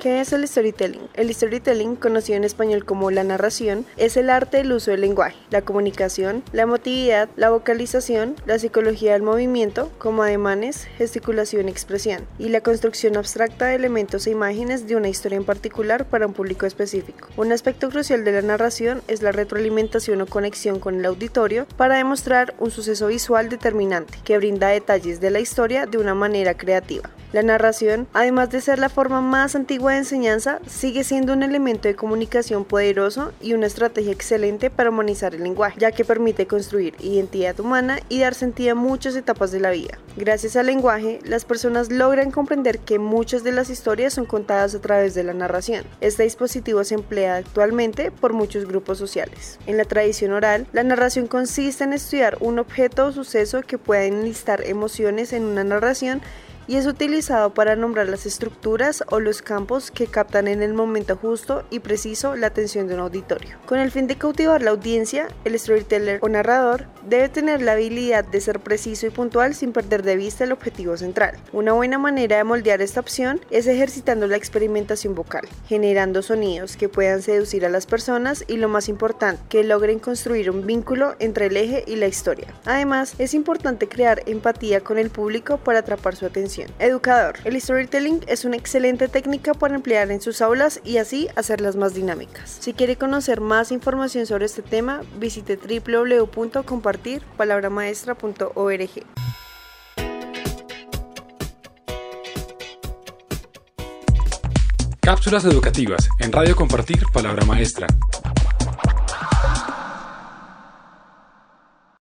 ¿Qué es el storytelling? El storytelling, conocido en español como la narración, es el arte del uso del lenguaje, la comunicación, la emotividad, la vocalización, la psicología del movimiento, como ademanes, gesticulación y expresión, y la construcción abstracta de elementos e imágenes de una historia en particular para un público específico. Un aspecto crucial de la narración es la retroalimentación o conexión con el auditorio para demostrar un suceso visual determinante que brinda detalles de la historia de una manera creativa. La narración, además de ser la forma más antigua de enseñanza, sigue siendo un elemento de comunicación poderoso y una estrategia excelente para humanizar el lenguaje, ya que permite construir identidad humana y dar sentido a muchas etapas de la vida. Gracias al lenguaje, las personas logran comprender que muchas de las historias son contadas a través de la narración. Este dispositivo se emplea actualmente por muchos grupos sociales. En la tradición oral, la narración consiste en estudiar un objeto o suceso que pueda enlistar emociones en una narración y es utilizado para nombrar las estructuras o los campos que captan en el momento justo y preciso la atención de un auditorio. Con el fin de cautivar la audiencia, el storyteller o narrador debe tener la habilidad de ser preciso y puntual sin perder de vista el objetivo central. Una buena manera de moldear esta opción es ejercitando la experimentación vocal, generando sonidos que puedan seducir a las personas y lo más importante, que logren construir un vínculo entre el eje y la historia. Además, es importante crear empatía con el público para atrapar su atención. Educador. El storytelling es una excelente técnica para emplear en sus aulas y así hacerlas más dinámicas. Si quiere conocer más información sobre este tema, visite www.compartirpalabramaestra.org. Cápsulas educativas en Radio Compartir Palabra Maestra.